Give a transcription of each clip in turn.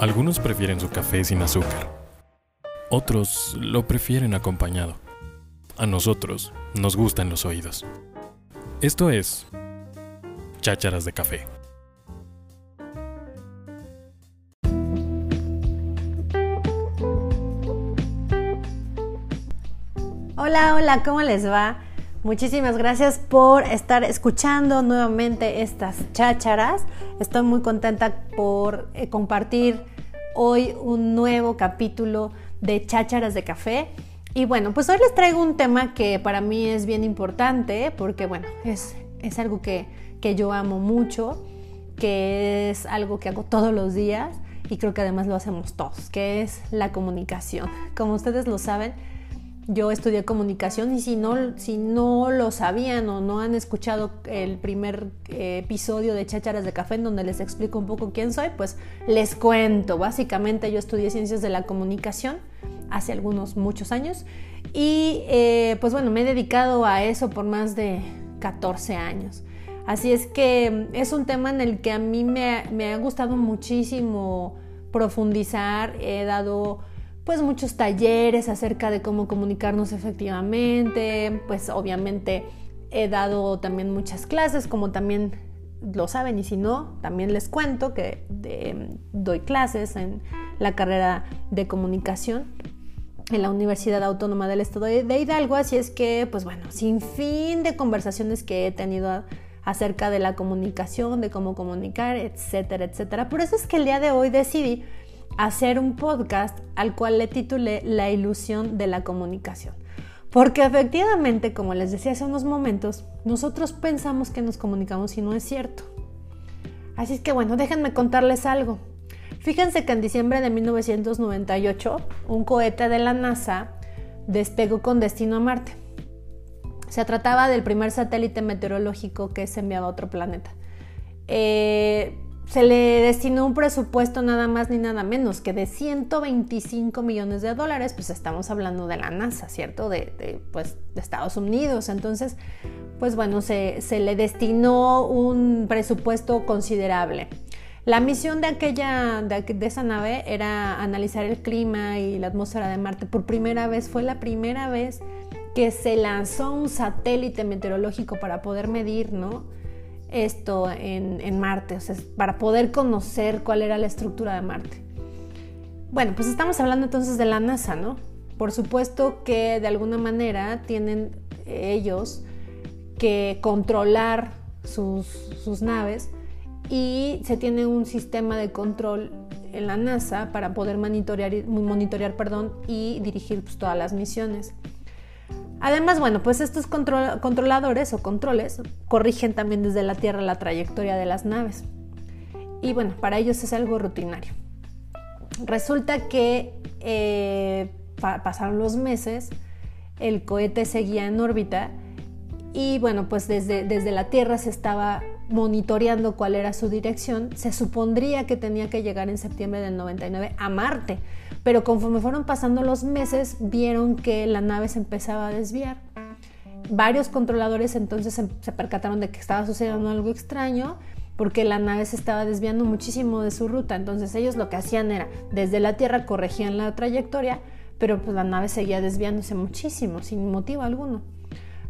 Algunos prefieren su café sin azúcar. Otros lo prefieren acompañado. A nosotros nos gustan los oídos. Esto es Chácharas de Café. Hola, hola, ¿cómo les va? Muchísimas gracias por estar escuchando nuevamente estas chácharas. Estoy muy contenta por eh, compartir hoy un nuevo capítulo de chácharas de café. Y bueno, pues hoy les traigo un tema que para mí es bien importante porque bueno, es, es algo que, que yo amo mucho, que es algo que hago todos los días y creo que además lo hacemos todos, que es la comunicación. Como ustedes lo saben, yo estudié comunicación y si no, si no lo sabían o no han escuchado el primer eh, episodio de Chácharas de Café en donde les explico un poco quién soy, pues les cuento. Básicamente yo estudié ciencias de la comunicación hace algunos muchos años y eh, pues bueno, me he dedicado a eso por más de 14 años. Así es que es un tema en el que a mí me, me ha gustado muchísimo profundizar, he dado pues muchos talleres acerca de cómo comunicarnos efectivamente, pues obviamente he dado también muchas clases, como también lo saben y si no, también les cuento que doy clases en la carrera de comunicación en la Universidad Autónoma del Estado de Hidalgo, así es que, pues bueno, sin fin de conversaciones que he tenido acerca de la comunicación, de cómo comunicar, etcétera, etcétera. Por eso es que el día de hoy decidí hacer un podcast al cual le titulé La ilusión de la comunicación. Porque efectivamente, como les decía hace unos momentos, nosotros pensamos que nos comunicamos y no es cierto. Así es que bueno, déjenme contarles algo. Fíjense que en diciembre de 1998, un cohete de la NASA despegó con destino a Marte. Se trataba del primer satélite meteorológico que se enviaba a otro planeta. Eh, se le destinó un presupuesto nada más ni nada menos que de 125 millones de dólares, pues estamos hablando de la NASA, ¿cierto? De, pues, de Estados Unidos. Entonces, pues bueno, se, le destinó un presupuesto considerable. La misión de aquella, de, de, esa nave era analizar el clima y la atmósfera de Marte. Por primera vez, fue la primera vez que se lanzó un satélite meteorológico para poder medir, ¿no? Esto en, Marte, o sea, para poder conocer cuál era la estructura de Marte. Bueno, pues estamos hablando entonces de la NASA, ¿no? Por supuesto que de alguna manera tienen ellos que controlar sus, sus naves y se tiene un sistema de control en la NASA para poder monitorear, monitorear perdón, y dirigir pues, todas las misiones. Además, bueno, pues estos controladores o controles corrigen también desde la Tierra la trayectoria de las naves. Y bueno, para ellos es algo rutinario. Resulta que eh, pasaron los meses, el cohete seguía en órbita y bueno, pues desde, desde la Tierra se estaba monitoreando cuál era su dirección. Se supondría que tenía que llegar en septiembre del 99 a Marte pero conforme fueron pasando los meses vieron que la nave se empezaba a desviar. Varios controladores entonces se, percataron de que estaba sucediendo algo extraño porque la nave se estaba desviando muchísimo de su ruta. Entonces ellos lo que hacían era, desde la Tierra corregían la trayectoria, pero pues la nave seguía desviándose muchísimo, sin motivo alguno.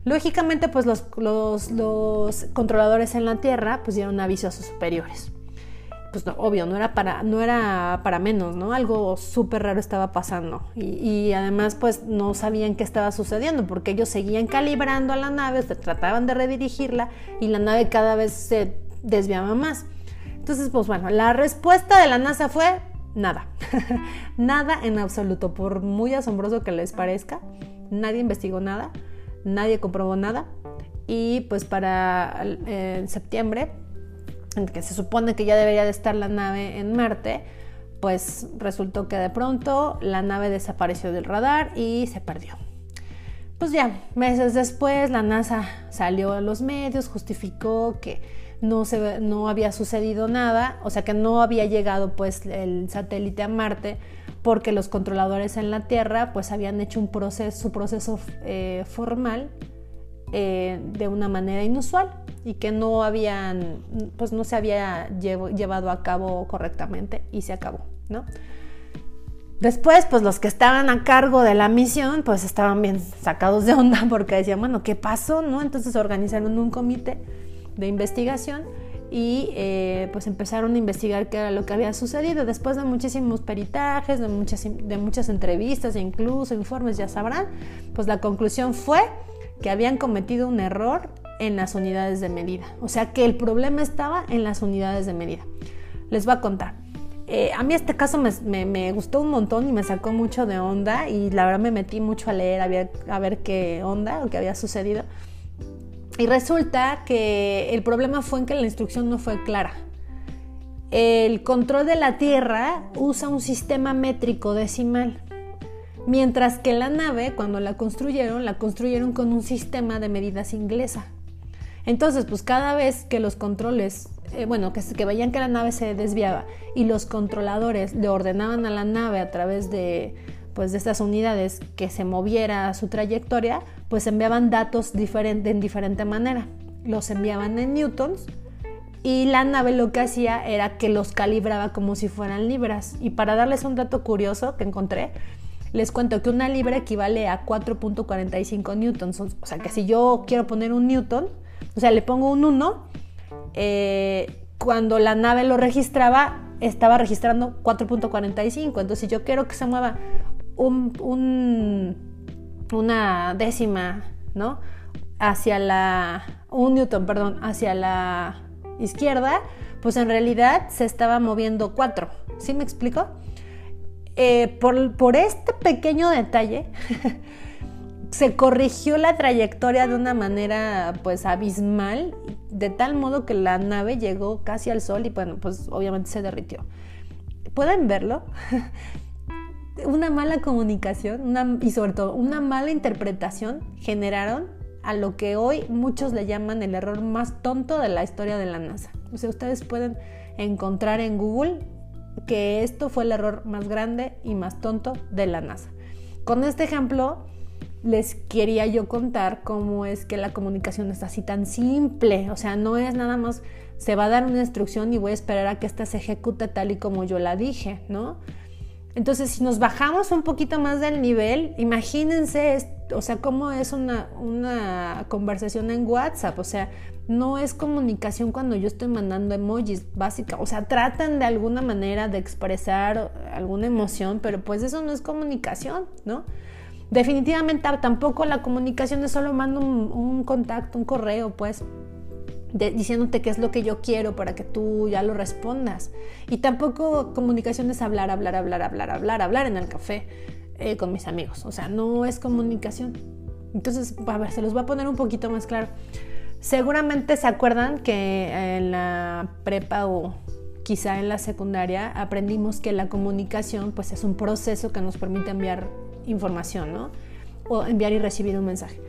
Lógicamente, pues los, los, los controladores en la Tierra pues dieron aviso a sus superiores pues obvio, no era para, no era para menos, ¿no? Algo súper raro estaba pasando. Y, además, pues no sabían qué estaba sucediendo, porque ellos seguían calibrando a la nave, trataban de redirigirla y la nave cada vez se desviaba más. Entonces, pues bueno, la respuesta de la NASA fue nada. nada en absoluto, por muy asombroso que les parezca. Nadie investigó nada, nadie comprobó nada. Y pues para eh, septiembre que se supone que ya debería de estar la nave en Marte, pues resultó que de pronto la nave desapareció del radar y se perdió. Pues ya, meses después la NASA salió a los medios, justificó que no, se, no había sucedido nada, o sea que no había llegado pues el satélite a Marte porque los controladores en la Tierra pues habían hecho un proceso, su proceso eh, formal eh, de una manera inusual y que no habían, pues no se había llevado a cabo correctamente y se acabó, ¿no? Después, pues los que estaban a cargo de la misión, pues estaban bien sacados de onda porque decían, bueno, ¿qué pasó? ¿No? Entonces organizaron un comité de investigación y eh, pues empezaron a investigar qué era lo que había sucedido. Después de muchísimos peritajes, de muchas, de muchas entrevistas e incluso informes, ya sabrán, pues la conclusión fue que habían cometido un error en las unidades de medida. O sea que el problema estaba en las unidades de medida. Les voy a contar. Eh, a mí este caso me, gustó un montón y me sacó mucho de onda y la verdad me metí mucho a leer, a ver, qué onda o qué había sucedido. Y resulta que el problema fue en que la instrucción no fue clara. El control de la Tierra usa un sistema métrico decimal, mientras que la nave, cuando la construyeron, la construyeron con un sistema de medidas inglesa. Entonces, pues cada vez que los controles eh, bueno, que, veían que la nave se desviaba y los controladores le ordenaban a la nave a través de, pues, de estas unidades que se moviera su trayectoria, pues enviaban datos en diferente manera. Los enviaban en newtons y la nave lo que hacía era que los calibraba como si fueran libras. Y para darles un dato curioso que encontré, les cuento que una libra equivale a 4.45 newtons. O sea que si yo quiero poner un newton, o sea, le pongo un 1 eh, cuando la nave lo registraba, estaba registrando 4.45. Entonces, si yo quiero que se mueva un, una décima, ¿no? Hacia la. un newton, perdón, hacia la izquierda, pues en realidad se estaba moviendo 4. ¿Sí me explico? Eh, por, este pequeño detalle, se corrigió la trayectoria de una manera pues abismal, de tal modo que la nave llegó casi al sol y bueno, pues obviamente se derritió. ¿Pueden verlo? una mala comunicación y sobre todo una mala interpretación generaron a lo que hoy muchos le llaman el error más tonto de la historia de la NASA. O sea, ustedes pueden encontrar en Google que esto fue el error más grande y más tonto de la NASA. Con este ejemplo les quería yo contar cómo es que la comunicación es así tan simple. O sea, no es nada más, se va a dar una instrucción y voy a esperar a que ésta se ejecute tal y como yo la dije, ¿no? Entonces, si nos bajamos un poquito más del nivel, imagínense, o sea, cómo es una, una conversación en WhatsApp. O sea, no es comunicación cuando yo estoy mandando emojis básica. O sea, tratan de alguna manera de expresar alguna emoción, pero pues eso no es comunicación, ¿no? Definitivamente tampoco la comunicación es solo mando un, contacto, un correo, pues, diciéndote qué es lo que yo quiero para que tú ya lo respondas. Y tampoco comunicación es hablar, hablar, hablar, hablar, hablar, hablar en el café eh, con mis amigos. O sea, no es comunicación. Entonces, a ver, se los voy a poner un poquito más claro. Seguramente se acuerdan que en la prepa o quizá en la secundaria aprendimos que la comunicación pues es un proceso que nos permite enviar información, ¿no? O enviar y recibir un mensaje.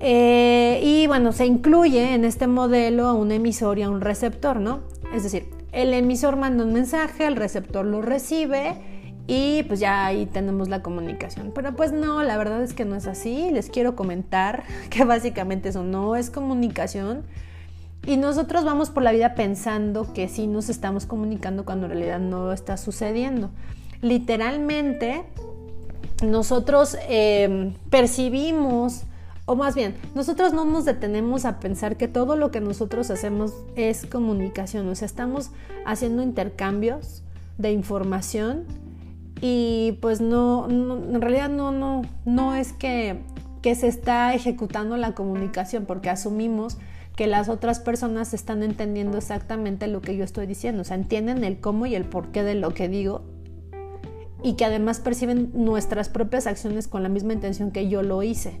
Eh, y bueno, se incluye en este modelo a un emisor y a un receptor, ¿no? Es decir, el emisor manda un mensaje, el receptor lo recibe y pues ya ahí tenemos la comunicación. Pero pues no, la verdad es que no es así. Les quiero comentar que básicamente eso no es comunicación. Y nosotros vamos por la vida pensando que sí nos estamos comunicando cuando en realidad no está sucediendo. Literalmente, nosotros em, percibimos, o más bien, nosotros no nos detenemos a pensar que todo lo que nosotros hacemos es comunicación, o sea, estamos haciendo intercambios de información y pues no, en realidad no, no, no es que, que se está ejecutando la comunicación porque asumimos que las otras personas están entendiendo exactamente lo que yo estoy diciendo, o sea, entienden el cómo y el porqué de lo que digo y que además perciben nuestras propias acciones con la misma intención que yo lo hice.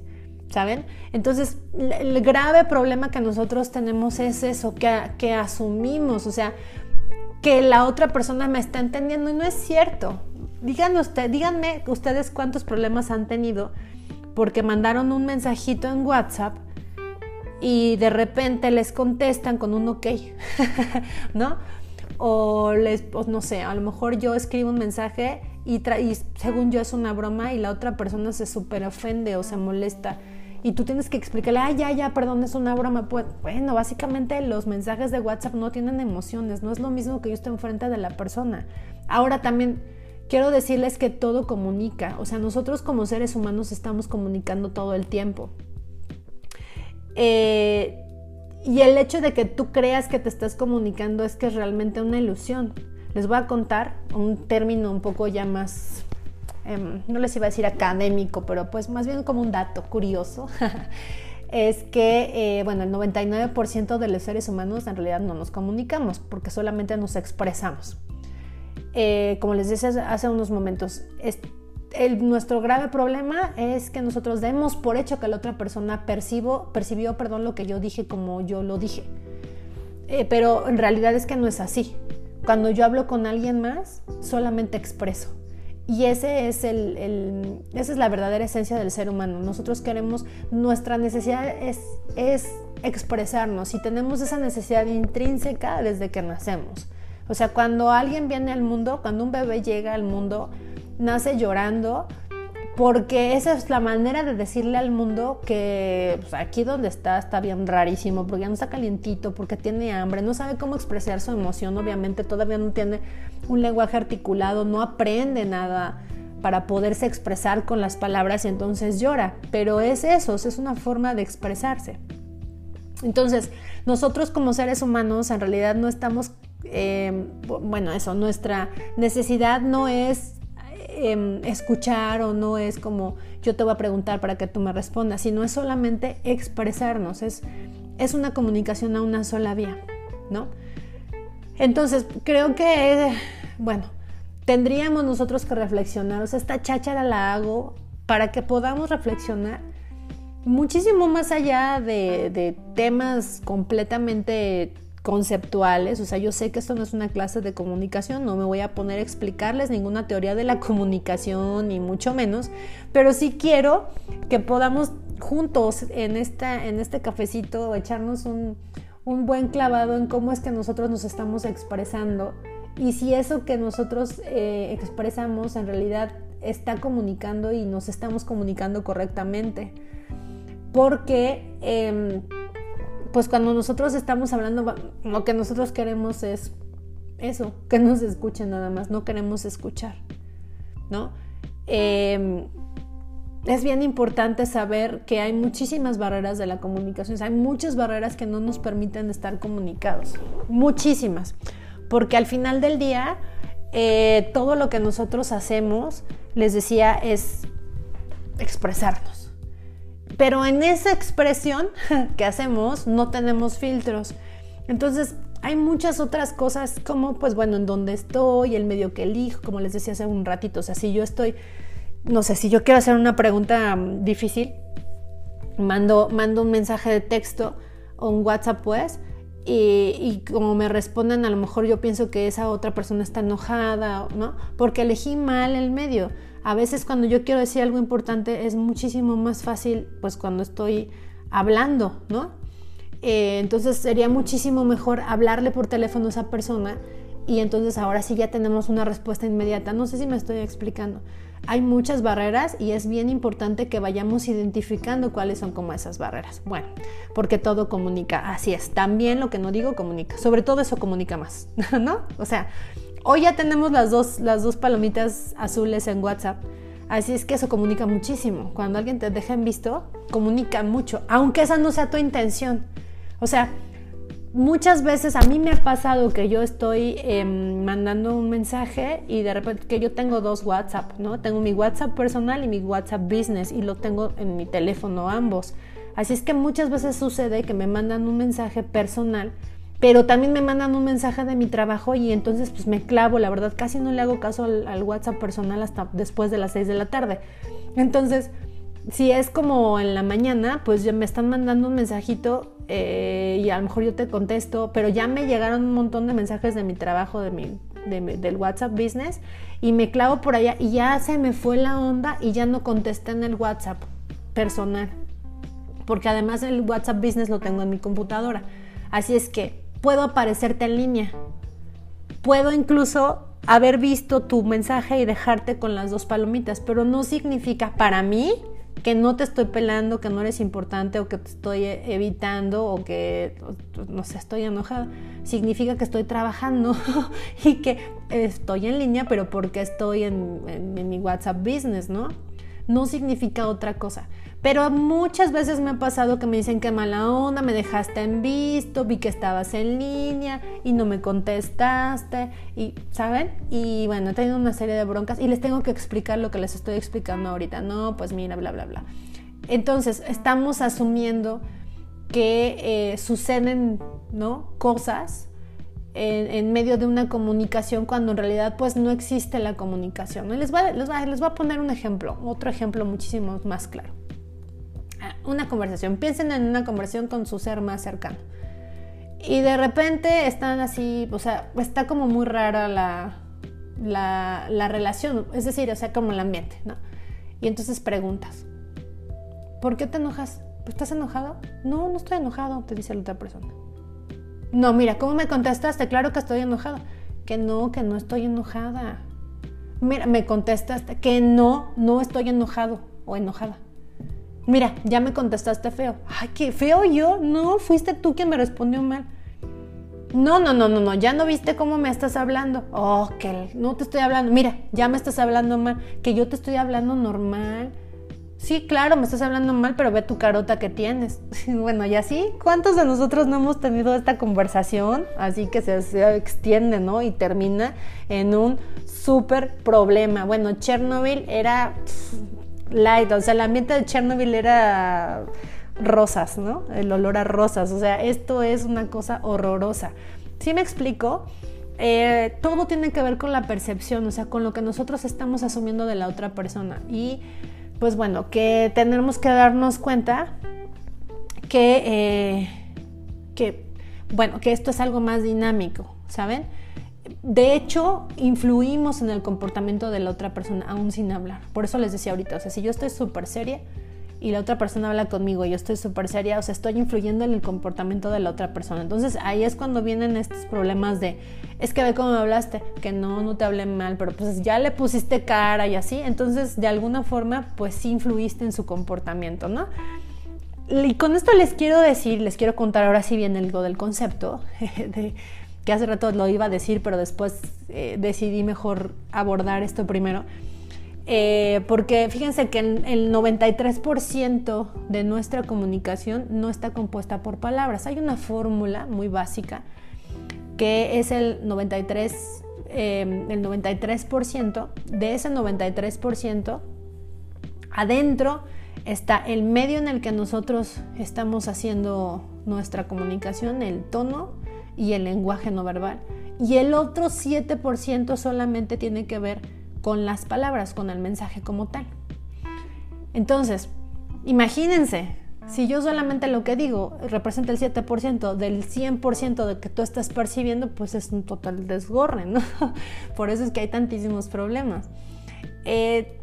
¿Saben? Entonces, el grave problema que nosotros tenemos es eso, que, que asumimos, o sea, que la otra persona me está entendiendo y no es cierto. Díganme, usted, díganme ustedes cuántos problemas han tenido porque mandaron un mensajito en WhatsApp y de repente les contestan con un ok, ¿no? O les, pues no sé, a lo mejor yo escribo un mensaje y, según yo es una broma y la otra persona se super ofende o se molesta y tú tienes que explicarle, ay, ya, ya, perdón, es una broma. Pues, bueno, básicamente los mensajes de WhatsApp no tienen emociones, no es lo mismo que yo esté enfrente de la persona. Ahora también quiero decirles que todo comunica, o sea, nosotros como seres humanos estamos comunicando todo el tiempo. Eh, y el hecho de que tú creas que te estás comunicando es que es realmente una ilusión. Les voy a contar un término un poco ya más, em, no les iba a decir académico, pero pues más bien como un dato curioso. es que, eh, bueno, el 99% de los seres humanos en realidad no nos comunicamos porque solamente nos expresamos. Eh, como les decía hace unos momentos, nuestro grave problema es que nosotros demos por hecho que la otra persona percibo, percibió perdón, lo que yo dije como yo lo dije. Eh, pero en realidad es que no es así. Cuando yo hablo con alguien más, solamente expreso. Y ese es el, esa es la verdadera esencia del ser humano. Nosotros queremos, nuestra necesidad es, es expresarnos y tenemos esa necesidad intrínseca desde que nacemos. O sea, cuando alguien viene al mundo, cuando un bebé llega al mundo, nace llorando, porque esa es la manera de decirle al mundo que pues, aquí donde está está bien rarísimo, porque ya no está calientito, porque tiene hambre, no sabe cómo expresar su emoción, obviamente todavía no tiene un lenguaje articulado, no aprende nada para poderse expresar con las palabras y entonces llora, pero es eso, es una forma de expresarse. Entonces, nosotros como seres humanos en realidad no estamos, eh, bueno, eso, nuestra necesidad no es Em, escuchar o no es como yo te voy a preguntar para que tú me respondas, sino es solamente expresarnos, es, es una comunicación a una sola vía, ¿no? Entonces, creo que, bueno, tendríamos nosotros que reflexionar, o sea, esta cháchara la hago para que podamos reflexionar muchísimo más allá de, de temas completamente conceptuales, o sea, yo sé que esto no es una clase de comunicación, no me voy a poner a explicarles ninguna teoría de la comunicación, ni mucho menos, pero sí quiero que podamos juntos en, esta, en este cafecito echarnos un, buen clavado en cómo es que nosotros nos estamos expresando y si eso que nosotros eh, expresamos en realidad está comunicando y nos estamos comunicando correctamente. Porque... Em, pues cuando nosotros estamos hablando, lo que nosotros queremos es eso, que nos escuchen nada más, no queremos escuchar, ¿no? Em, es bien importante saber que hay muchísimas barreras de la comunicación, hay muchas barreras que no nos permiten estar comunicados, muchísimas, porque al final del día eh, todo lo que nosotros hacemos, les decía, es expresarnos. Pero en esa expresión que hacemos no tenemos filtros. Entonces hay muchas otras cosas como, pues bueno, en dónde estoy, el medio que elijo, como les decía hace un ratito. O sea, si yo estoy, no sé, si yo quiero hacer una pregunta mm, difícil, mando, mando un mensaje de texto o un WhatsApp pues, y, y, como me responden, a lo mejor yo pienso que esa otra persona está enojada, ¿no? Porque elegí mal el medio. A veces cuando yo quiero decir algo importante es muchísimo más fácil pues cuando estoy hablando, ¿no? Eh, entonces sería muchísimo mejor hablarle por teléfono a esa persona y entonces ahora sí ya tenemos una respuesta inmediata. No sé si me estoy explicando. Hay muchas barreras y es bien importante que vayamos identificando cuáles son como esas barreras. Bueno, porque todo comunica, así es. También lo que no digo comunica. Sobre todo eso comunica más, ¿no? O sea, Hoy ya tenemos las dos, las dos palomitas azules en WhatsApp. Así es que eso comunica muchísimo. Cuando alguien te deja en visto, comunica mucho, aunque esa no sea tu intención. O sea, muchas veces a mí me ha pasado que yo estoy em, mandando un mensaje y de repente que yo tengo dos WhatsApp, ¿no? Tengo mi WhatsApp personal y mi WhatsApp business y lo tengo en mi teléfono ambos. Así es que muchas veces sucede que me mandan un mensaje personal pero también me mandan un mensaje de mi trabajo y entonces pues me clavo, la verdad casi no le hago caso al, WhatsApp personal hasta después de las 6 de la tarde. Entonces, si es como en la mañana, pues ya me están mandando un mensajito eh, y a lo mejor yo te contesto, pero ya me llegaron un montón de mensajes de mi trabajo, de del WhatsApp Business y me clavo por allá y ya se me fue la onda y ya no contesté en el WhatsApp personal, porque además el WhatsApp Business lo tengo en mi computadora. Así es que puedo aparecerte en línea. Puedo incluso haber visto tu mensaje y dejarte con las dos palomitas, pero no significa para mí que no te estoy pelando, que no eres importante o que te estoy evitando o que, no sé, estoy enojada. Significa que estoy trabajando y que estoy en línea, pero porque estoy en, en mi WhatsApp Business, ¿no? No significa otra cosa. Pero muchas veces me ha pasado que me dicen que mala onda, me dejaste en visto, vi que estabas en línea y no me contestaste, y ¿saben? Y bueno, he tenido una serie de broncas y les tengo que explicar lo que les estoy explicando ahorita. No, pues mira, bla, bla, bla. Entonces, estamos asumiendo que eh, suceden, ¿no? Cosas en, medio de una comunicación cuando en realidad pues no existe la comunicación. Les, voy, les, les voy a poner un ejemplo, otro ejemplo muchísimo más claro una conversación. Piensen en una conversación con su ser más cercano. Y de repente están así, o sea, está como muy rara la, la, relación, es decir, o sea, como el ambiente, ¿no? Y entonces preguntas, ¿por qué te enojas? ¿Estás enojado? No, no estoy enojado, te dice la otra persona. No, mira, ¿cómo me contestaste? Claro que estoy enojado. Que no, que no estoy enojada. Mira, me contestaste que no, no estoy enojado o enojada. Mira, ya me contestaste feo. Ay, qué feo yo. No, fuiste tú quien me respondió mal. No, no, no, no, no, ya no viste cómo me estás hablando. Oh, que no te estoy hablando. Mira, ya me estás hablando mal. Que yo te estoy hablando normal. Sí, claro, me estás hablando mal, pero ve tu carota que tienes. bueno, y así, ¿cuántos de nosotros no hemos tenido esta conversación? Así que se, extiende, ¿no? Y termina en un súper problema. Bueno, Chernobyl era light, o sea, el ambiente de Chernobyl era rosas, ¿no? El olor a rosas, o sea, esto es una cosa horrorosa. ¿Sí me explico? Eh, todo tiene que ver con la percepción, o sea, con lo que nosotros estamos asumiendo de la otra persona. Y pues bueno, que tenemos que darnos cuenta que, eh, que, bueno, que esto es algo más dinámico, ¿saben? De hecho, influimos en el comportamiento de la otra persona, aún sin hablar. Por eso les decía ahorita, o sea, si yo estoy súper seria y la otra persona habla conmigo yo estoy súper seria, o sea, estoy influyendo en el comportamiento de la otra persona. Entonces ahí es cuando vienen estos problemas de, es que ve cómo me hablaste, que no, no te hablé mal, pero pues ya le pusiste cara y así. Entonces, de alguna forma, pues sí influiste en su comportamiento, ¿no? Y con esto les quiero decir, les quiero contar ahora sí bien algo del concepto de que hace rato lo iba a decir, pero después eh, decidí mejor abordar esto primero. Eh, porque fíjense que el, 93% de nuestra comunicación no está compuesta por palabras. Hay una fórmula muy básica que es el 93, eh, el 93%. De ese 93%, adentro está el medio en el que nosotros estamos haciendo nuestra comunicación, el tono, y el lenguaje no verbal. Y el otro 7% solamente tiene que ver con las palabras, con el mensaje como tal. Entonces, imagínense, si yo solamente lo que digo representa el 7% del 100% de que tú estás percibiendo, pues es un total desgorre, ¿no? Por eso es que hay tantísimos problemas. Eh,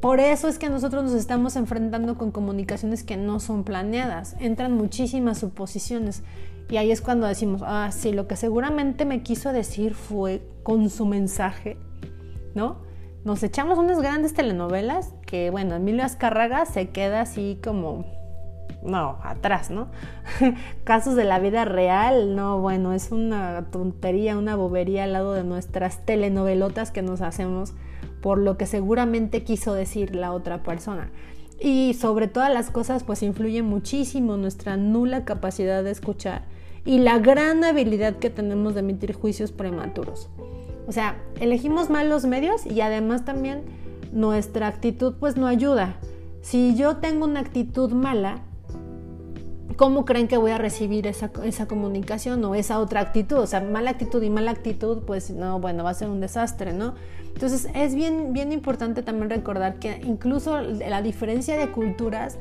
por eso es que nosotros nos estamos enfrentando con comunicaciones que no son planeadas. Entran muchísimas suposiciones y ahí es cuando decimos, ah, sí, lo que seguramente me quiso decir fue con su mensaje, ¿no? Nos echamos unas grandes telenovelas que, bueno, Emilio Azcárraga se queda así como, no, atrás, ¿no? Casos de la vida real, no, bueno, es una tontería, una bobería al lado de nuestras telenovelotas que nos hacemos por lo que seguramente quiso decir la otra persona. Y sobre todas las cosas, pues influye muchísimo nuestra nula capacidad de escuchar y la gran habilidad que tenemos de emitir juicios prematuros. O sea, elegimos mal los medios y además también nuestra actitud pues no ayuda. Si yo tengo una actitud mala, ¿cómo creen que voy a recibir esa, esa, comunicación o esa otra actitud? O sea, mala actitud y mala actitud, pues no, bueno, va a ser un desastre, ¿no? Entonces es bien, bien importante también recordar que incluso la diferencia de culturas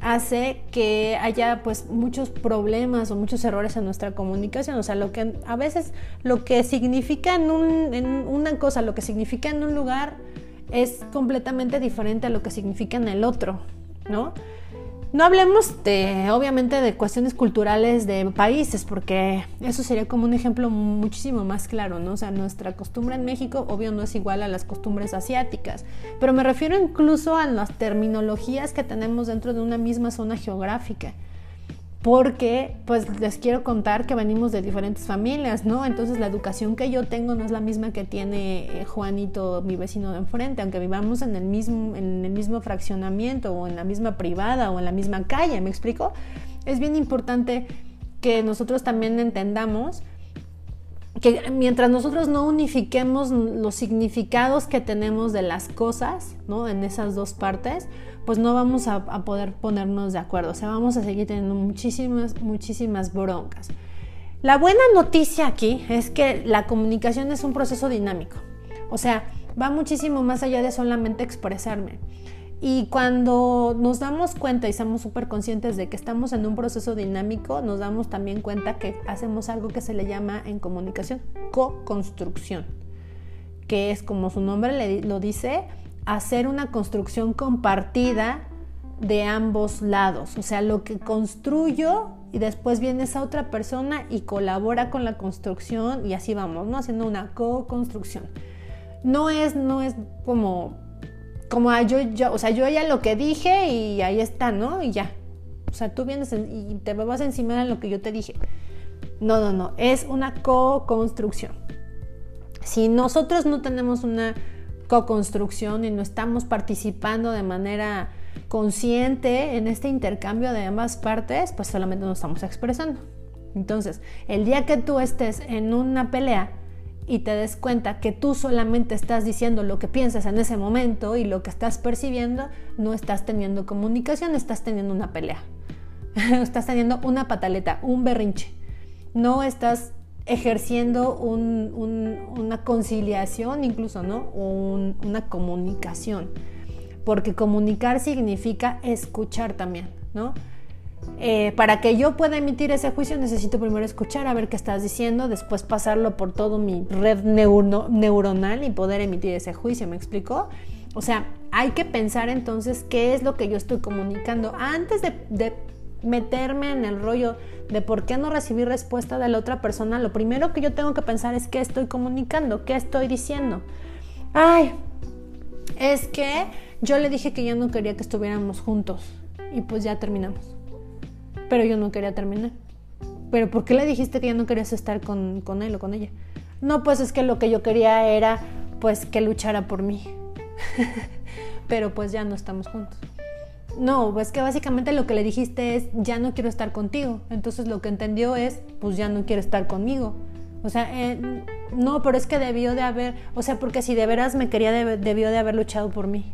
hace que haya pues muchos problemas o muchos errores en nuestra comunicación. O sea, lo que a veces lo que significa en, una cosa, lo que significa en un lugar es completamente diferente a lo que significa en el otro, ¿no? No hablemos de, obviamente, de cuestiones culturales de países, porque eso sería como un ejemplo muchísimo más claro, ¿no? O sea, nuestra costumbre en México, obvio, no es igual a las costumbres asiáticas, pero me refiero incluso a las terminologías que tenemos dentro de una misma zona geográfica porque pues les quiero contar que venimos de diferentes familias, ¿no? Entonces la educación que yo tengo no es la misma que tiene eh, Juanito, mi vecino de enfrente, aunque vivamos en el mismo en el mismo fraccionamiento o en la misma privada o en la misma calle, ¿me explico? Es bien importante que nosotros también entendamos que mientras nosotros no unifiquemos los significados que tenemos de las cosas, ¿no? En esas dos partes, pues no vamos a, poder ponernos de acuerdo. O sea, vamos a seguir teniendo muchísimas, muchísimas broncas. La buena noticia aquí es que la comunicación es un proceso dinámico. O sea, va muchísimo más allá de solamente expresarme. Y cuando nos damos cuenta y somos súper conscientes de que estamos en un proceso dinámico, nos damos también cuenta que hacemos algo que se le llama en comunicación co-construcción, que es como su nombre lo dice, hacer una construcción compartida de ambos lados. O sea, lo que construyo y después viene esa otra persona y colabora con la construcción y así vamos, ¿no? Haciendo una co-construcción. No es, no es como como ah, yo, yo, o sea, yo ya lo que dije y ahí está, ¿no? Y ya. O sea, tú vienes y te vas encima de lo que yo te dije. No, no, no, es una co-construcción. Si nosotros no tenemos una co-construcción y no estamos participando de manera consciente en este intercambio de ambas partes, pues solamente nos estamos expresando. Entonces, el día que tú estés en una pelea y te des cuenta que tú solamente estás diciendo lo que piensas en ese momento y lo que estás percibiendo, no estás teniendo comunicación, estás teniendo una pelea. estás teniendo una pataleta, un berrinche. No estás ejerciendo una conciliación, incluso, ¿no? una comunicación. Porque comunicar significa escuchar también, ¿no? Eh, para que yo pueda emitir ese juicio necesito primero escuchar a ver qué estás diciendo, después pasarlo por todo mi red neuronal y poder emitir ese juicio, ¿me explico? O sea, hay que pensar entonces qué es lo que yo estoy comunicando antes de meterme en el rollo de por qué no recibí respuesta de la otra persona. Lo primero que yo tengo que pensar es qué estoy comunicando, qué estoy diciendo. Ay, es que yo le dije que ya no quería que estuviéramos juntos y pues ya terminamos pero yo no quería terminar. ¿Pero por qué le dijiste que ya no querías estar con, él o con ella? No, pues es que lo que yo quería era pues que luchara por mí. pero pues ya no estamos juntos. No, pues que básicamente lo que le dijiste es ya no quiero estar contigo. Entonces lo que entendió es pues ya no quiere estar conmigo. O sea, eh, no, pero es que debió de haber, o sea, porque si de veras me quería, debió de haber luchado por mí.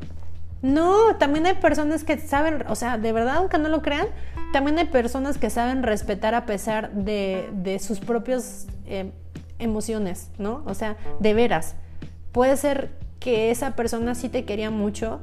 No, también hay personas que saben, o sea, de verdad, aunque no lo crean, también hay personas que saben respetar a pesar de, sus propias eh, emociones, ¿no? O sea, de veras. Puede ser que esa persona sí te quería mucho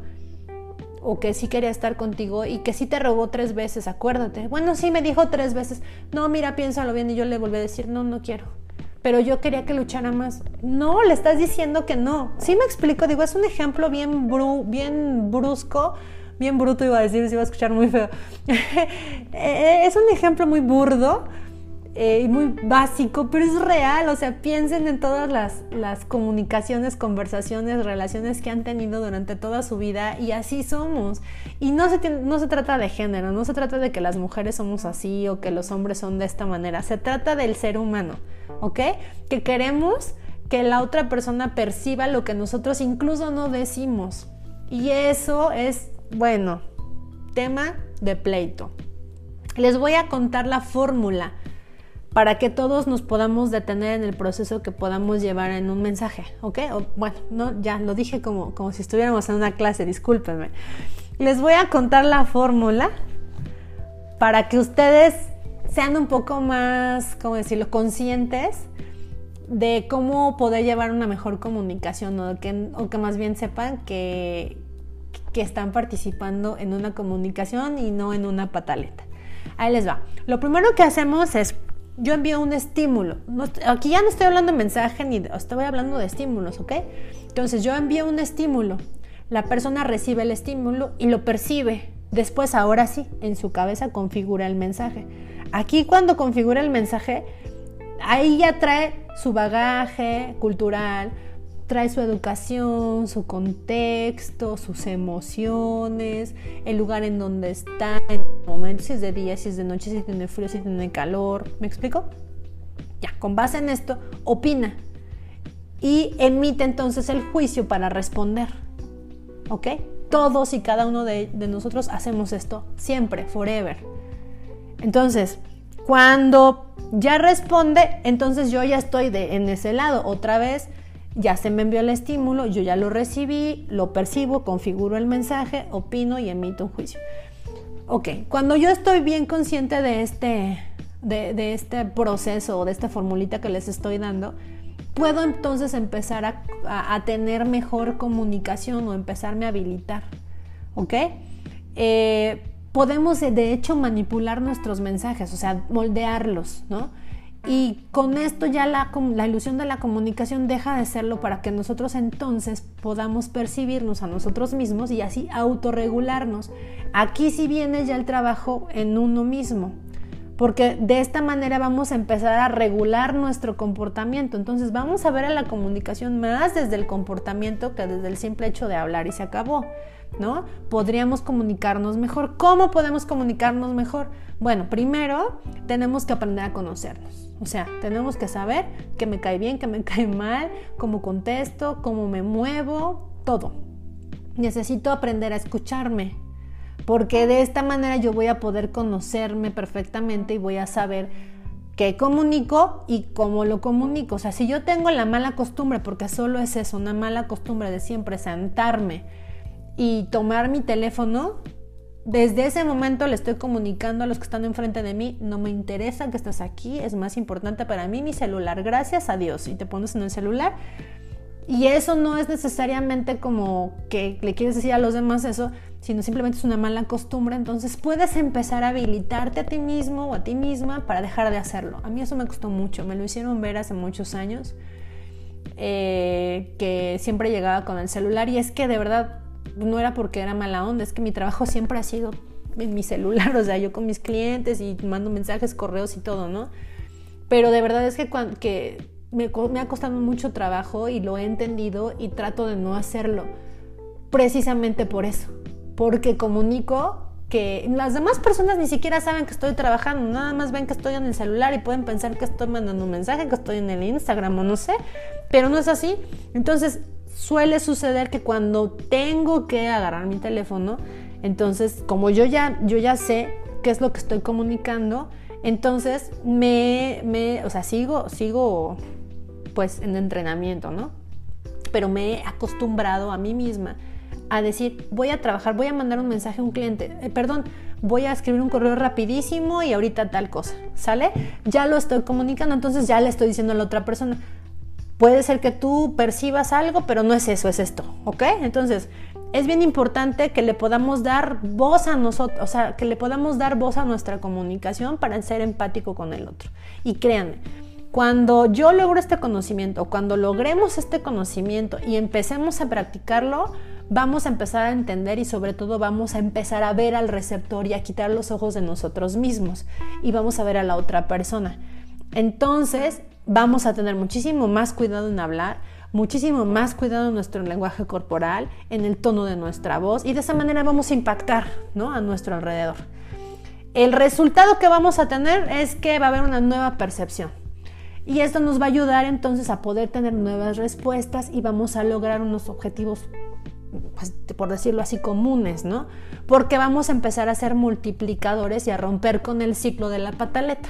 o que sí quería estar contigo y que sí te rogó tres veces, acuérdate. Bueno, sí me dijo tres veces, no, mira, piénsalo bien y yo le volví a decir, no, no quiero pero yo quería que luchara más. No, le estás diciendo que no. Sí me explico, digo, es un ejemplo bien, bien brusco, bien bruto iba a decir, se iba a escuchar muy feo. Eh, es un ejemplo muy burdo eh, muy básico, pero es real, o sea, piensen en todas las, las comunicaciones, conversaciones, relaciones que han tenido durante toda su vida y así somos. Y no se, no se trata de género, no se trata de que las mujeres somos así o que los hombres son de esta manera, se trata del ser humano. ¿ok? Que queremos que la otra persona perciba lo que nosotros incluso no decimos. Y eso es, bueno, tema de pleito. Les voy a contar la fórmula para que todos nos podamos detener en el proceso que podamos llevar en un mensaje, ¿ok? bueno, no, ya lo dije como, como si estuviéramos en una clase, discúlpenme. Les voy a contar la fórmula para que ustedes sean un poco más, ¿cómo decirlo?, conscientes de cómo poder llevar una mejor comunicación o que, o que más bien sepan que, que están participando en una comunicación y no en una pataleta. Ahí les va. Lo primero que hacemos es, yo envío un estímulo. aquí ya no estoy hablando de mensaje ni estoy hablando de estímulos, ¿ok? Entonces yo envío un estímulo. La persona recibe el estímulo y lo percibe Después, ahora sí, en su cabeza configura el mensaje. Aquí cuando configura el mensaje, ahí ya trae su bagaje cultural, trae su educación, su contexto, sus emociones, el lugar en donde está, en el momento, si es de día, si es de noche, si tiene frío, si tiene calor. ¿Me explico? Ya, con base en esto, opina y emite entonces el juicio para responder. ¿Ok? Todos y cada uno de, nosotros hacemos esto siempre, forever. Entonces, cuando ya responde, entonces yo ya estoy de, en ese lado. Otra vez, ya se me envió el estímulo, yo ya lo recibí, lo percibo, configuro el mensaje, opino y emito un juicio. Ok, cuando yo estoy bien consciente de este, de, este proceso o de esta formulita que les estoy dando, puedo entonces empezar a, tener mejor comunicación o empezarme a habilitar. ¿Ok? Eh, podemos de hecho manipular nuestros mensajes, o sea, moldearlos, ¿no? Y con esto ya la, la, ilusión de la comunicación deja de serlo para que nosotros entonces podamos percibirnos a nosotros mismos y así autorregularnos. Aquí sí viene ya el trabajo en uno mismo, porque de esta manera vamos a empezar a regular nuestro comportamiento. Entonces vamos a ver a la comunicación más desde el comportamiento que desde el simple hecho de hablar y se acabó. ¿No? Podríamos comunicarnos mejor. ¿Cómo podemos comunicarnos mejor? Bueno, primero tenemos que aprender a conocernos. O sea, tenemos que saber qué me cae bien, qué me cae mal, cómo contesto, cómo me muevo, todo. Necesito aprender a escucharme, porque de esta manera yo voy a poder conocerme perfectamente y voy a saber qué comunico y cómo lo comunico. O sea, si yo tengo la mala costumbre, porque solo es eso, una mala costumbre de siempre sentarme y tomar mi teléfono, desde ese momento le estoy comunicando a los que están enfrente de mí, no me interesa que estés aquí, es más importante para mí mi celular, gracias a Dios. Y te pones en el celular. Y eso no es necesariamente como que le quieres decir a los demás eso, sino simplemente es una mala costumbre. Entonces puedes empezar a habilitarte a ti mismo o a ti misma para dejar de hacerlo. A mí eso me costó mucho, me lo hicieron ver hace muchos años, eh, que siempre llegaba con el celular y es que de verdad no era porque era mala onda, es que mi trabajo siempre ha sido en mi celular, o sea, yo con mis clientes y mando mensajes, correos y todo, ¿no? Pero de verdad es que, que me, me ha costado mucho trabajo y lo he entendido y trato de no hacerlo, precisamente por eso, porque comunico que las demás personas ni siquiera saben que estoy trabajando, nada más ven que estoy en el celular y pueden pensar que estoy mandando un mensaje, que estoy en el Instagram o no sé, pero no es así. Entonces, suele suceder que cuando tengo que agarrar mi teléfono, entonces como yo ya, yo ya sé qué es lo que estoy comunicando, entonces me, me, o sea, sigo, sigo pues en entrenamiento, ¿no? Pero me he acostumbrado a mí misma a decir, voy a trabajar, voy a mandar un mensaje a un cliente, eh, perdón, voy a escribir un correo rapidísimo y ahorita tal cosa, ¿sale? Ya lo estoy comunicando, entonces ya le estoy diciendo a la otra persona, Puede ser que tú percibas algo, pero no es eso, es esto, ¿ok? Entonces, es bien importante que le podamos dar voz a nosotros, o sea, que le podamos dar voz a nuestra comunicación para ser empático con el otro. Y créanme, cuando yo logro este conocimiento, cuando logremos este conocimiento y empecemos a practicarlo, vamos a empezar a entender y sobre todo vamos a empezar a ver al receptor y a quitar los ojos de nosotros mismos y vamos a ver a la otra persona. Entonces, vamos a tener muchísimo más cuidado en hablar, muchísimo más cuidado en nuestro lenguaje corporal, en el tono de nuestra voz y de esa manera vamos a impactar ¿no? a nuestro alrededor. El resultado que vamos a tener es que va a haber una nueva percepción. Y esto nos va a ayudar entonces a poder tener nuevas respuestas y vamos a lograr unos objetivos, pues, por decirlo así, comunes, ¿no? Porque vamos a empezar a ser multiplicadores y a romper con el ciclo de la pataleta.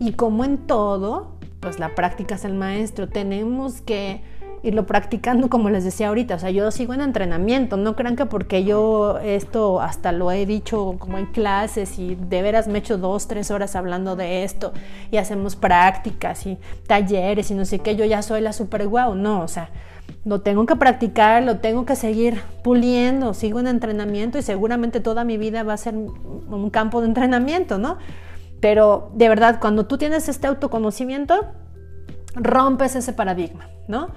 Y como en todo, pues la práctica es el maestro. Tenemos que irlo practicando como les decía ahorita. O sea, yo sigo en entrenamiento. No crean que porque yo esto hasta lo he dicho como en clases y de veras me echo dos, tres horas hablando de esto y hacemos prácticas y talleres y no sé qué, yo ya soy la super guau. No, o sea, lo tengo que practicar, lo tengo que seguir puliendo. Sigo en entrenamiento y seguramente toda mi vida va a ser un campo de entrenamiento, ¿no? Pero de verdad, cuando tú tienes este autoconocimiento, rompes ese paradigma, ¿no?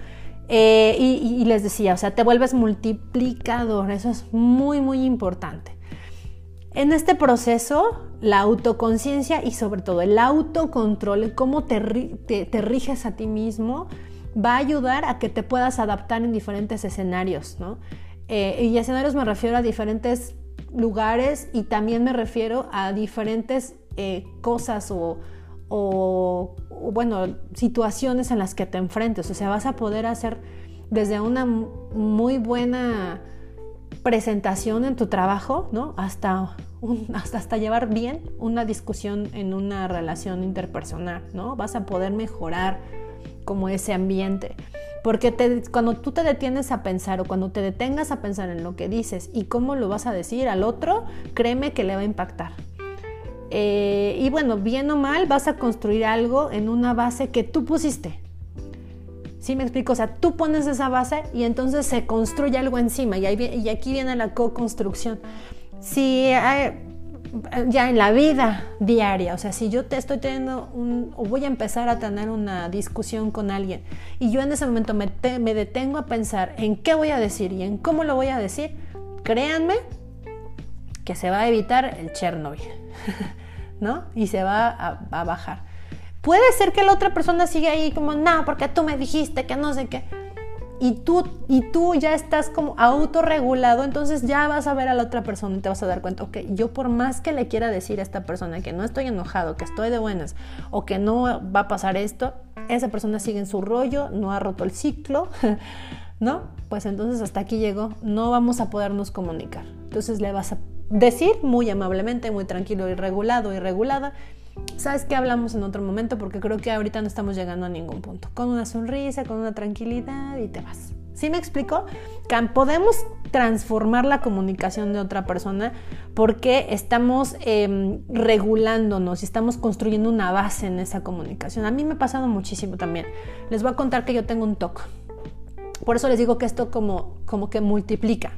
Eh, y, les decía, o sea, te vuelves multiplicador, eso es muy, muy importante. En este proceso, la autoconciencia y sobre todo el autocontrol, cómo te, riges a ti mismo, va a ayudar a que te puedas adaptar en diferentes escenarios, ¿no? Eh, y escenarios me refiero a diferentes lugares y también me refiero a diferentes eh, cosas o, o, bueno, situaciones en las que te enfrentes. O sea, vas a poder hacer desde una muy buena presentación en tu trabajo, ¿no? Hasta, hasta, hasta, llevar bien una discusión en una relación interpersonal, ¿no? Vas a poder mejorar como ese ambiente. Porque cuando tú te detienes a pensar o cuando te detengas a pensar en lo que dices y cómo lo vas a decir al otro, créeme que le va a impactar. Eh, y bueno, bien o mal, vas a construir algo en una base que tú pusiste. ¿Sí me explico? O sea, tú pones esa base y entonces se construye algo encima y, aquí viene la co-construcción. Si ya en la vida diaria, o sea, si yo te estoy teniendo o voy a empezar a tener una discusión con alguien y yo en ese momento me, me detengo a pensar en qué voy a decir y en cómo lo voy a decir, créanme que se va a evitar el Chernobyl. ¿no? Y se va a, bajar. Puede ser que la otra persona siga ahí como, no, porque tú me dijiste que no sé qué. Y tú, y tú ya estás como autorregulado, entonces ya vas a ver a la otra persona y te vas a dar cuenta, ok, yo por más que le quiera decir a esta persona que no estoy enojado, que estoy de buenas o que no va a pasar esto, esa persona sigue en su rollo, no ha roto el ciclo, ¿no? Pues entonces hasta aquí llegó, no vamos a podernos comunicar. Entonces le vas a decir muy amablemente, muy tranquilo y regulado y regulada, sabes que hablamos en otro momento porque creo que ahorita no estamos llegando a ningún punto. Con una sonrisa, con una tranquilidad y te vas. ¿Sí me explico? Podemos transformar la comunicación de otra persona porque estamos eh, regulándonos y estamos construyendo una base en esa comunicación. A mí me ha pasado muchísimo también. Les voy a contar que yo tengo un TOC. Por eso les digo que esto como, como que multiplica.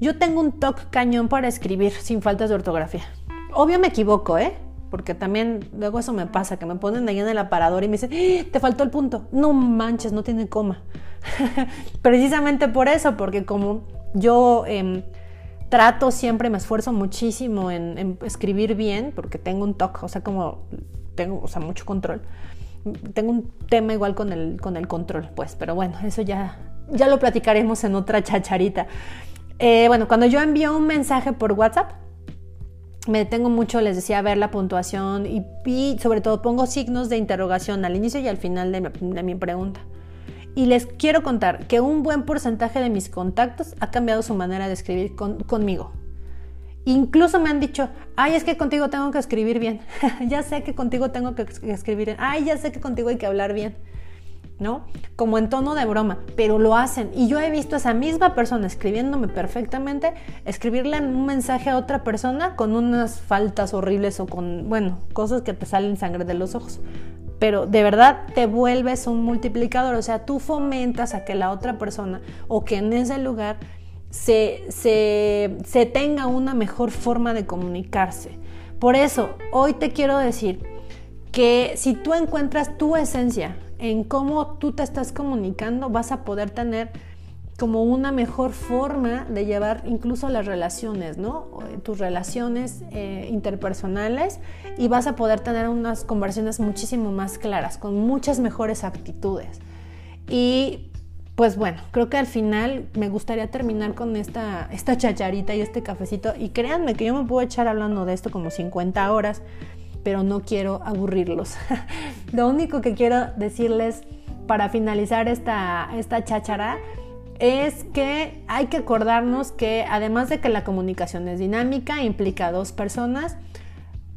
Yo tengo un toque cañón para escribir sin faltas de ortografía. Obvio me equivoco, ¿eh? Porque también luego eso me pasa, que me ponen ahí en el aparador y me dicen, ¡Ah! te faltó el punto. No manches, no tiene coma. Precisamente por eso, porque como yo em, trato siempre, me esfuerzo muchísimo en, escribir bien, porque tengo un toque, o sea, como tengo, o sea, mucho control. Tengo un tema igual con el, con el control, pues, pero bueno, eso ya, ya lo platicaremos en otra chacharita. Eh, bueno, cuando yo envío un mensaje por WhatsApp, me detengo mucho, les decía, a ver la puntuación y, sobre todo pongo signos de interrogación al inicio y al final de mi, pregunta. Y les quiero contar que un buen porcentaje de mis contactos ha cambiado su manera de escribir conmigo. Incluso me han dicho, ay, es que contigo tengo que escribir bien. ya sé que contigo tengo que escribir bien. Ay, ya sé que contigo hay que hablar bien. ¿No? Como en tono de broma, pero lo hacen. Y yo he visto a esa misma persona escribiéndome perfectamente, escribirle un mensaje a otra persona con unas faltas horribles o con, bueno, cosas que te salen sangre de los ojos. Pero de verdad te vuelves un multiplicador, o sea, tú fomentas a que la otra persona o que en ese lugar se, se, se tenga una mejor forma de comunicarse. Por eso, hoy te quiero decir que si tú encuentras tu esencia, en cómo tú te estás comunicando, vas a poder tener como una mejor forma de llevar incluso las relaciones, ¿no? Tus relaciones eh, interpersonales y vas a poder tener unas conversaciones muchísimo más claras, con muchas mejores actitudes. Y pues bueno, creo que al final me gustaría terminar con esta, esta chacharita y este cafecito. Y créanme que yo me puedo echar hablando de esto como 50 horas pero no quiero aburrirlos. Lo único que quiero decirles para finalizar esta, esta cháchara es que hay que acordarnos que además de que la comunicación es dinámica, implica a dos personas,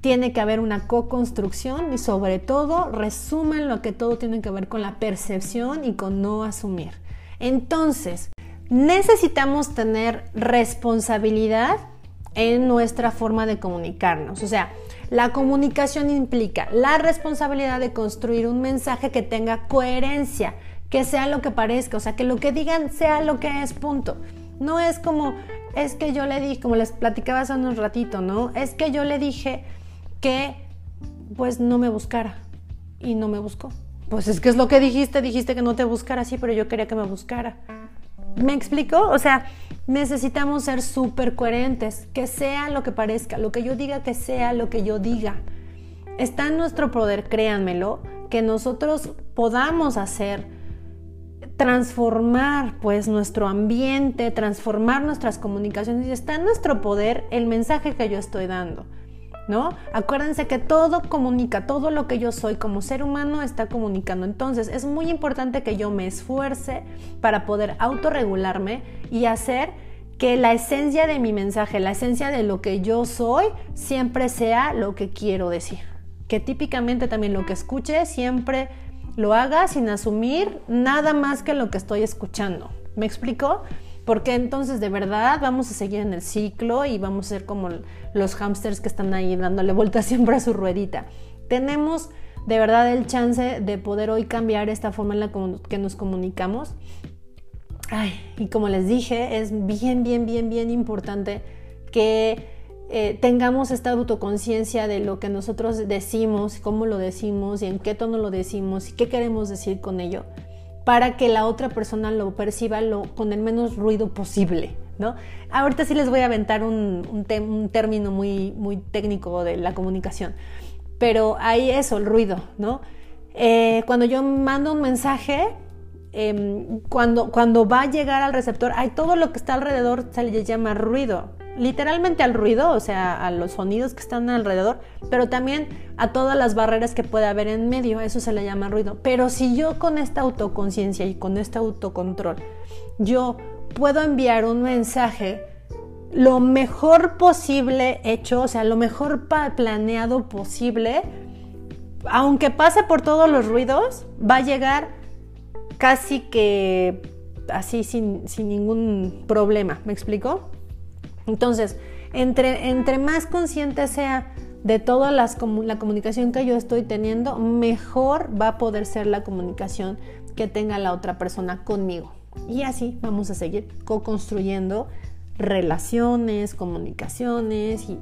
tiene que haber una co-construcción y sobre todo resumen lo que todo tiene que ver con la percepción y con no asumir. Entonces, necesitamos tener responsabilidad en nuestra forma de comunicarnos. O sea, la comunicación implica la responsabilidad de construir un mensaje que tenga coherencia, que sea lo que parezca, o sea, que lo que digan sea lo que es, punto. No es como, es que yo le dije, como les platicaba hace un ratito, ¿no? Es que yo le dije que pues no me buscara y no me buscó. Pues es que es lo que dijiste, dijiste que no te buscara, sí, pero yo quería que me buscara. ¿Me explico? O sea, necesitamos ser súper coherentes, que sea lo que parezca, lo que yo diga, que sea lo que yo diga. Está en nuestro poder, créanmelo, que nosotros podamos hacer, transformar pues nuestro ambiente, transformar nuestras comunicaciones y está en nuestro poder el mensaje que yo estoy dando. ¿No? Acuérdense que todo comunica, todo lo que yo soy como ser humano está comunicando. Entonces es muy importante que yo me esfuerce para poder autorregularme y hacer que la esencia de mi mensaje, la esencia de lo que yo soy, siempre sea lo que quiero decir. Que típicamente también lo que escuche siempre lo haga sin asumir nada más que lo que estoy escuchando. ¿Me explico? Porque entonces de verdad vamos a seguir en el ciclo y vamos a ser como los hámsters que están ahí dándole vuelta siempre a su ruedita. Tenemos de verdad el chance de poder hoy cambiar esta forma en la que nos comunicamos. Ay, y como les dije, es bien, bien, bien, bien importante que eh, tengamos esta autoconciencia de lo que nosotros decimos, cómo lo decimos y en qué tono lo decimos y qué queremos decir con ello para que la otra persona lo perciba con el menos ruido posible. ¿no? Ahorita sí les voy a aventar un, un, término muy, muy técnico de la comunicación, pero hay eso, el ruido. ¿no? Eh, cuando yo mando un mensaje, em, cuando, cuando va a llegar al receptor, hay todo lo que está alrededor se le llama ruido literalmente al ruido, o sea, a los sonidos que están alrededor, pero también a todas las barreras que puede haber en medio, eso se le llama ruido. Pero si yo con esta autoconciencia y con este autocontrol, yo puedo enviar un mensaje lo mejor posible hecho, o sea, lo mejor planeado posible, aunque pase por todos los ruidos, va a llegar casi que así sin, sin ningún problema, ¿me explico? Entonces, entre, entre más consciente sea de toda las, la comunicación que yo estoy teniendo, mejor va a poder ser la comunicación que tenga la otra persona conmigo. Y así vamos a seguir co-construyendo relaciones, comunicaciones y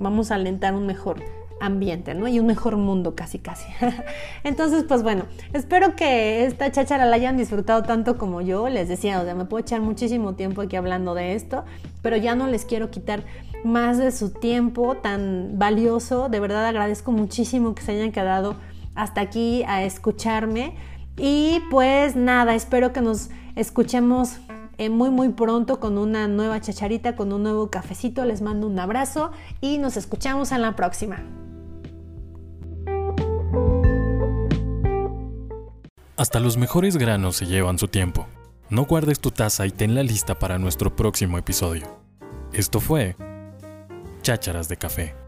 vamos a alentar un mejor ambiente, ¿no? Y un mejor mundo casi casi. Entonces, pues bueno, espero que esta cháchara la hayan disfrutado tanto como yo. Les decía, o sea, me puedo echar muchísimo tiempo aquí hablando de esto, pero ya no les quiero quitar más de su tiempo tan valioso. De verdad agradezco muchísimo que se hayan quedado hasta aquí a escucharme. Y pues nada, espero que nos escuchemos eh, muy muy pronto con una nueva chacharita, con un nuevo cafecito. Les mando un abrazo y nos escuchamos en la próxima. Hasta los mejores granos se llevan su tiempo. No guardes tu taza y ten la lista para nuestro próximo episodio. Esto fue Chácharas de Café.